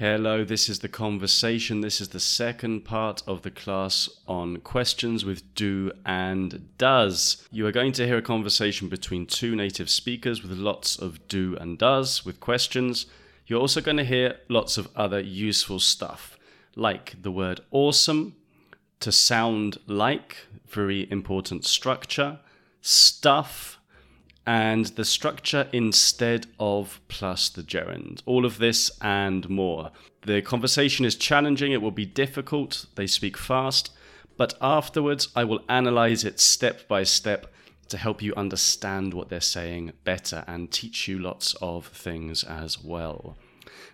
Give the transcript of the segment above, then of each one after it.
Hello, this is the conversation. This is the second part of the class on questions with do and does. You are going to hear a conversation between two native speakers with lots of do and does with questions. You're also going to hear lots of other useful stuff, like the word awesome, to sound like, very important structure, stuff, and the structure instead of plus the gerund. All of this and more. The conversation is challenging, it will be difficult, they speak fast, but afterwards I will analyze it step by step to help you understand what they're saying better and teach you lots of things as well.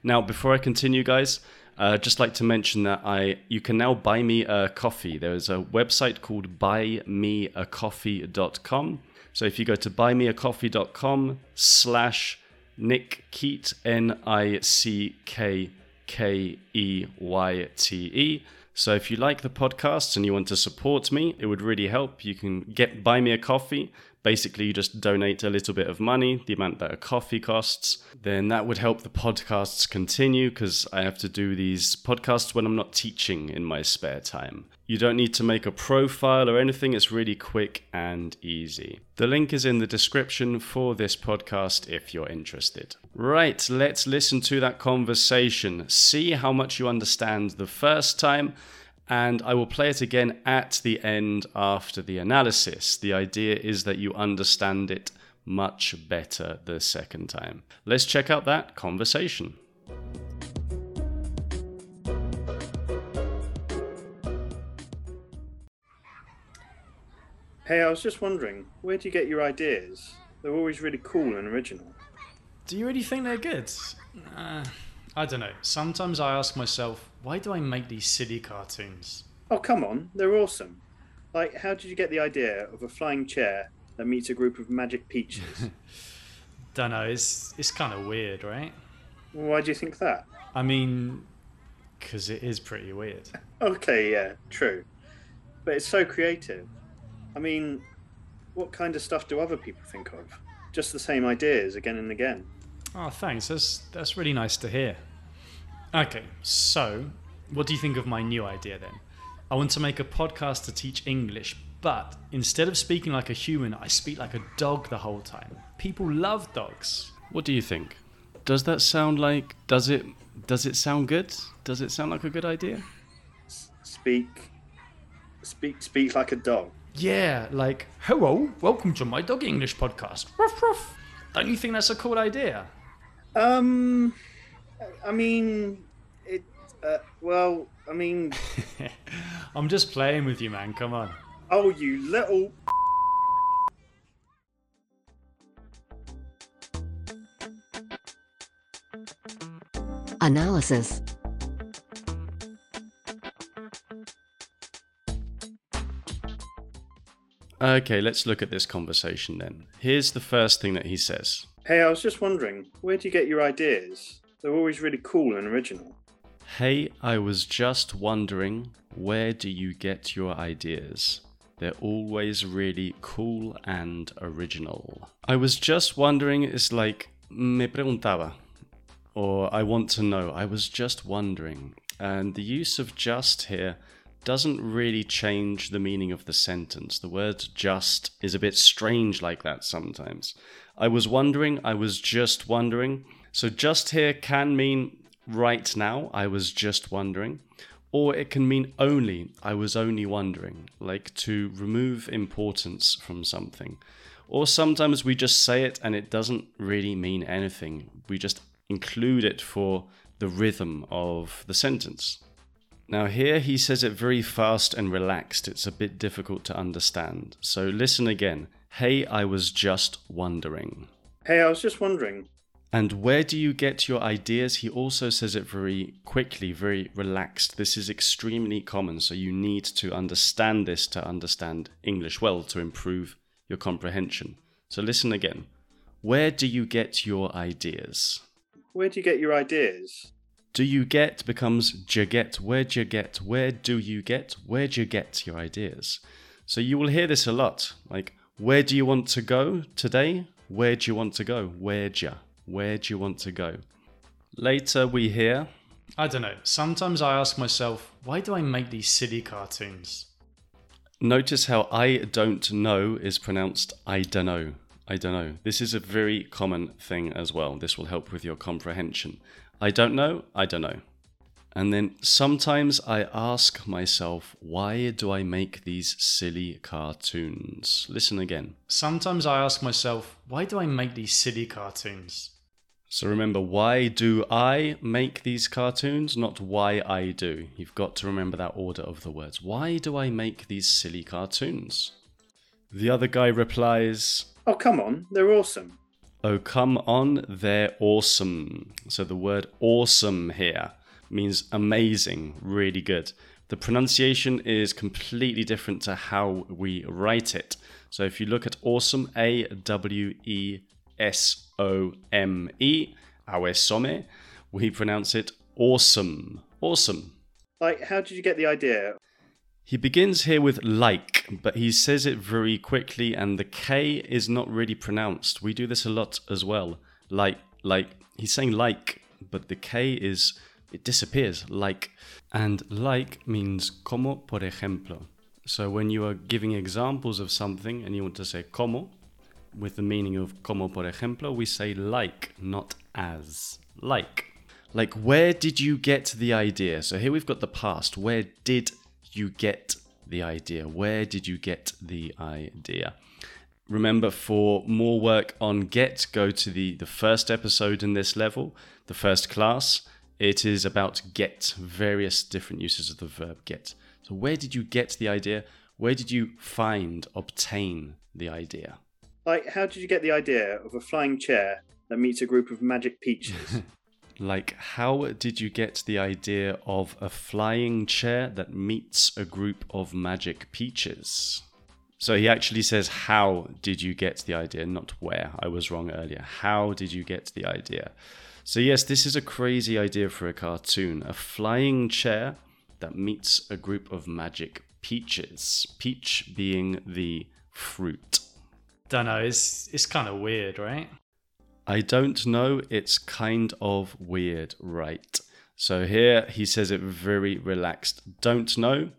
Now, before I continue, guys, uh, just like to mention that I you can now buy me a coffee. There is a website called buymeacoffee.com so if you go to buymeacoffee.com slash Nick Keyte, N I C K K E Y T E. So if you like the podcast and you want to support me, it would really help. You can get buy me a coffee basically you just donate a little bit of money, the amount that a coffee costs, then that would help the podcasts continue because I have to do these podcasts when I'm not teaching in my spare time. You don't need to make a profile or anything, it's really quick and easy. The link is in the description for this podcast if you're interested. Right, let's listen to that conversation. See how much you understand the first time and I will play it again at the end after the analysis. The idea is that you understand it much better the second time. Let's check out that conversation. Hey, I was just wondering, where do you get your ideas? They're always really cool and original. Do you really think they're good? Uh, I don't know. Sometimes I ask myself, why do I make these silly cartoons? Oh, come on, they're awesome. Like, how did you get the idea of a flying chair that meets a group of magic peaches? Don't know. It's it's kind of weird, right? Why do you think that? I mean, because it is pretty weird. okay, yeah, true. But it's so creative. I mean, what kind of stuff do other people think of? Just the same ideas again and again. Oh, thanks. That's that's really nice to hear. Okay, so what do you think of my new idea then? I want to make a podcast to teach English, but instead of speaking like a human, I speak like a dog the whole time. People love dogs. What do you think? Does that sound like does it does it sound good? Does it sound like a good idea? Speak speak speak like a dog. Yeah, like hello, welcome to my dog English podcast. Ruff ruff. Don't you think that's a cool idea? Um I mean it uh, well, I mean I'm just playing with you, man. Come on. Oh, you little. Analysis. Okay, let's look at this conversation then. Here's the first thing that he says. Hey, I was just wondering, where do you get your ideas? They're always really cool and original. Hey, I was just wondering, where do you get your ideas? They're always really cool and original. I was just wondering is like, me preguntaba, or I want to know. I was just wondering. And the use of just here doesn't really change the meaning of the sentence. The word just is a bit strange like that sometimes. I was wondering, I was just wondering. So just here can mean right now, I was just wondering. Or it can mean only, I was only wondering, like to remove importance from something. Or sometimes we just say it and it doesn't really mean anything. We just include it for the rhythm of the sentence. Now, here he says it very fast and relaxed. It's a bit difficult to understand. So listen again. Hey, I was just wondering. Hey, I was just wondering. And where do you get your ideas? He also says it very quickly, very relaxed. This is extremely common, so you need to understand this to understand English well to improve your comprehension. So listen again. Where do you get your ideas? Where do you get your ideas? Do you get becomes do you get? Where do you get? Where do you get? Where do you get your ideas? So you will hear this a lot. Like, where do you want to go today? Where do you want to go? Where'd you? Where do you want to go? Later we hear I don't know. Sometimes I ask myself, why do I make these silly cartoons? Notice how I don't know is pronounced I dunno. I don't know. This is a very common thing as well. This will help with your comprehension. I don't know, I don't know. And then sometimes I ask myself, why do I make these silly cartoons? Listen again. Sometimes I ask myself, why do I make these silly cartoons? So remember, why do I make these cartoons? Not why I do. You've got to remember that order of the words. Why do I make these silly cartoons? The other guy replies, Oh, come on, they're awesome. Oh, come on, they're awesome. So the word awesome here means amazing, really good. The pronunciation is completely different to how we write it. So if you look at awesome, A W E S O M E, awesome, we pronounce it awesome. Awesome. Like, how did you get the idea? He begins here with like, but he says it very quickly, and the K is not really pronounced. We do this a lot as well. Like, like, he's saying like, but the K is, it disappears, like. And like means como, por ejemplo. So when you are giving examples of something and you want to say como, with the meaning of como, por ejemplo, we say like, not as. Like. Like, where did you get the idea? So here we've got the past. Where did you get the idea? Where did you get the idea? Remember, for more work on get, go to the, the first episode in this level, the first class. It is about get, various different uses of the verb get. So, where did you get the idea? Where did you find, obtain the idea? Like, how did you get the idea of a flying chair that meets a group of magic peaches? Like, how did you get the idea of a flying chair that meets a group of magic peaches? So he actually says, How did you get the idea? Not where. I was wrong earlier. How did you get the idea? So, yes, this is a crazy idea for a cartoon a flying chair that meets a group of magic peaches. Peach being the fruit. Don't know. It's it's kind of weird, right? I don't know. It's kind of weird, right? So here he says it very relaxed. Don't know.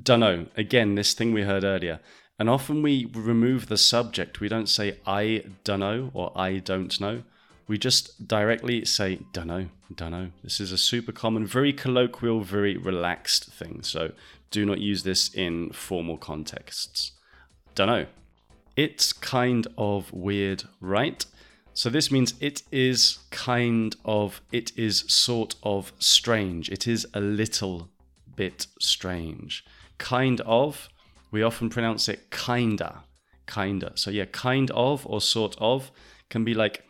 Dunno. Again, this thing we heard earlier. And often we remove the subject. We don't say I dunno or I don't know. We just directly say dunno, dunno. This is a super common, very colloquial, very relaxed thing. So do not use this in formal contexts. Dunno. It's kind of weird, right? So this means it is kind of, it is sort of strange. It is a little bit strange. Kind of, we often pronounce it kinda, kinda. So yeah, kind of or sort of can be like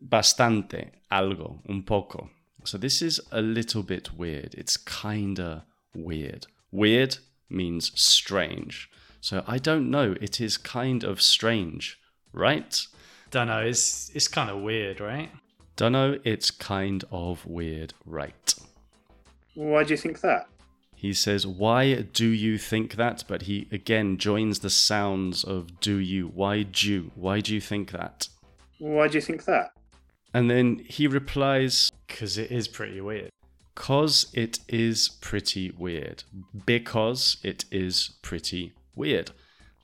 bastante, algo, un poco. So this is a little bit weird. It's kinda weird. Weird means strange. So I don't know. It is kind of strange, right? Don't know. It's it's kind of weird, right? Dunno, it's kind of weird, right? Why do you think that? He says, Why do you think that? But he again joins the sounds of do you. Why do? You? Why do you think that? Why do you think that? And then he replies, Because it is pretty weird. Cause it is pretty weird. Because it is pretty weird.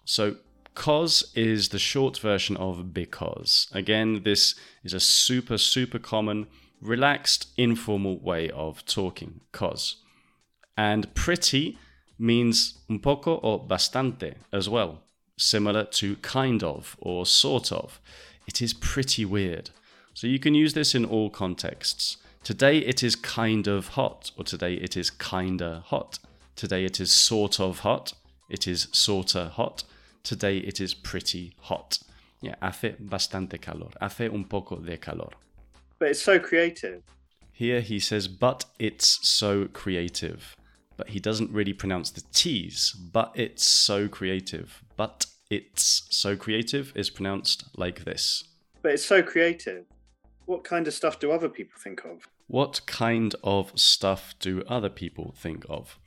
So, cause is the short version of because. Again, this is a super, super common, relaxed, informal way of talking. Cause. And pretty means un poco or bastante as well, similar to kind of or sort of. It is pretty weird. So you can use this in all contexts. Today it is kind of hot, or today it is kinda hot. Today it is sort of hot. It is sorta hot. Today it is pretty hot. Yeah, hace bastante calor. Hace un poco de calor. But it's so creative. Here he says, but it's so creative. But he doesn't really pronounce the T's. But it's so creative. But it's so creative is pronounced like this. But it's so creative. What kind of stuff do other people think of? What kind of stuff do other people think of?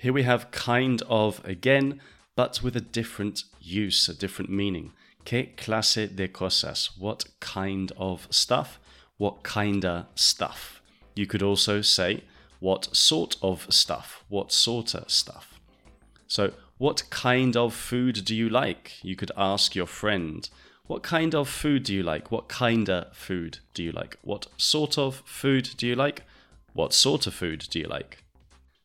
Here we have kind of again, but with a different use, a different meaning. ¿Qué clase de cosas? What kind of stuff? What kinda stuff? You could also say, what sort of stuff? What sorta stuff? So, what kind of food do you like? You could ask your friend. What kind of food do you like? What kinda food do you like? What sort of food do you like? What sort of food do you like?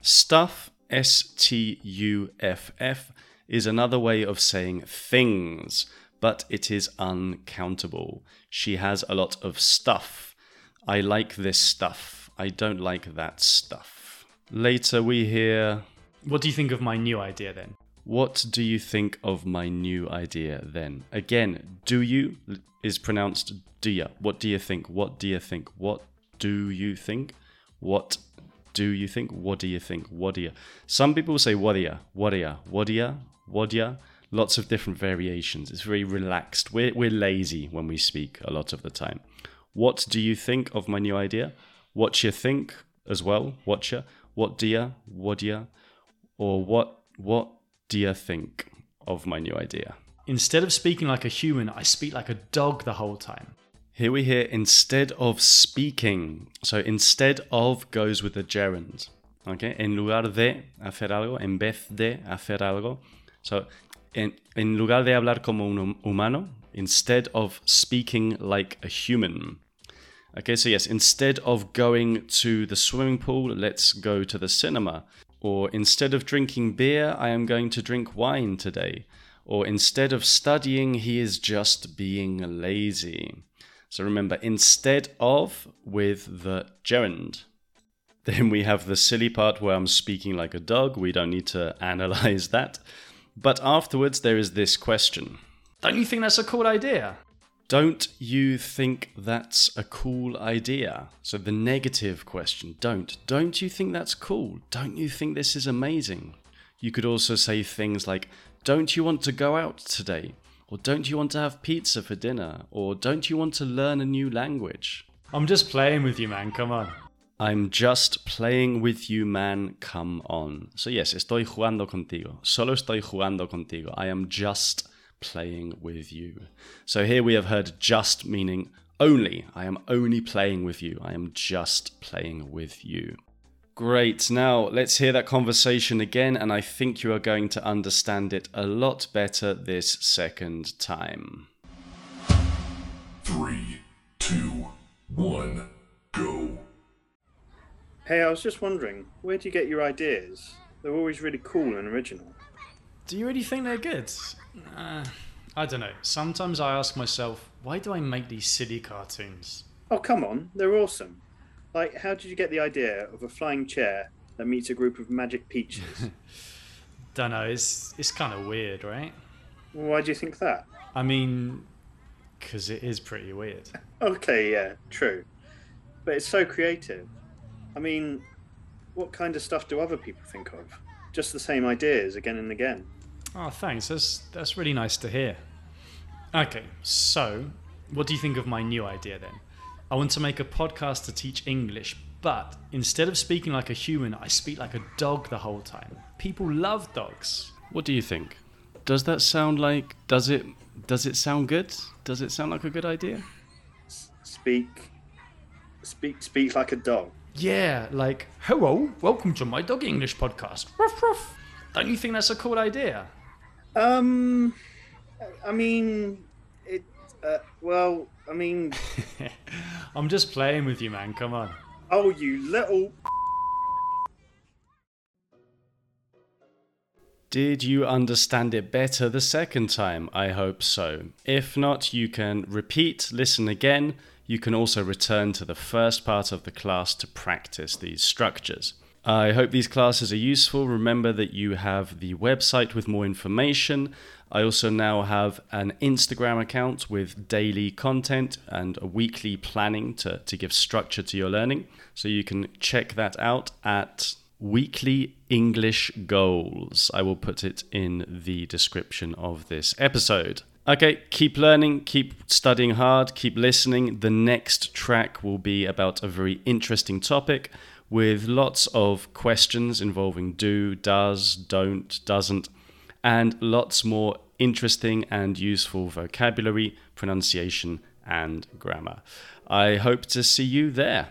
Stuff, S T U F F, is another way of saying things, but it is uncountable. She has a lot of stuff. I like this stuff. I don't like that stuff. Later we hear, What do you think of my new idea then? What do you think of my new idea then? Again, do you is pronounced do ya. What do you think? What do you think? What do you think? What do you think? What do you think? What do you? Some people say what do ya, what do ya, what do ya, what do ya. Lots of different variations. It's very relaxed. We're, we're lazy when we speak a lot of the time. What do you think of my new idea? What you think as well? What ya? What do ya? What do ya? Or what what do you think of my new idea? Instead of speaking like a human, I speak like a dog the whole time. Here we hear instead of speaking. So instead of goes with the gerund. Okay? En lugar de hacer algo, en vez de hacer algo. So en, en lugar de hablar como un humano, instead of speaking like a human. Okay, so yes, instead of going to the swimming pool, let's go to the cinema. Or instead of drinking beer, I am going to drink wine today. Or instead of studying, he is just being lazy. So remember, instead of with the gerund. Then we have the silly part where I'm speaking like a dog. We don't need to analyze that. But afterwards, there is this question Don't you think that's a cool idea? Don't you think that's a cool idea? So the negative question, don't. Don't you think that's cool? Don't you think this is amazing? You could also say things like, Don't you want to go out today? Or don't you want to have pizza for dinner? Or don't you want to learn a new language? I'm just playing with you, man. Come on. I'm just playing with you, man. Come on. So, yes, estoy jugando contigo. Solo estoy jugando contigo. I am just playing with you. So, here we have heard just meaning only. I am only playing with you. I am just playing with you. Great. Now, let's hear that conversation again, and I think you are going to understand it a lot better this second time. Three, two, one, go. Hey, I was just wondering, where do you get your ideas? They're always really cool and original. Do you really think they're good? Uh, I don't know. Sometimes I ask myself, why do I make these silly cartoons? Oh, come on, they're awesome. Like, how did you get the idea of a flying chair that meets a group of magic peaches? Don't know. It's it's kind of weird, right? Why do you think that? I mean, because it is pretty weird. Okay, yeah, true. But it's so creative. I mean, what kind of stuff do other people think of? Just the same ideas again and again. Oh, thanks. That's that's really nice to hear. Okay, so what do you think of my new idea then? I want to make a podcast to teach English, but instead of speaking like a human, I speak like a dog the whole time. People love dogs. What do you think? Does that sound like does it does it sound good? Does it sound like a good idea? Speak, speak, speak like a dog. Yeah, like, hello, welcome to my dog English podcast. Ruff, ruff. Don't you think that's a cool idea? Um, I mean, it. Uh, well, I mean, I'm just playing with you, man. Come on. oh, you little. Did you understand it better the second time? I hope so. If not, you can repeat, listen again. You can also return to the first part of the class to practice these structures. I hope these classes are useful. Remember that you have the website with more information. I also now have an Instagram account with daily content and a weekly planning to, to give structure to your learning. So you can check that out at Weekly English Goals. I will put it in the description of this episode. Okay, keep learning, keep studying hard, keep listening. The next track will be about a very interesting topic with lots of questions involving do, does, don't, doesn't, and lots more interesting and useful vocabulary, pronunciation, and grammar. I hope to see you there.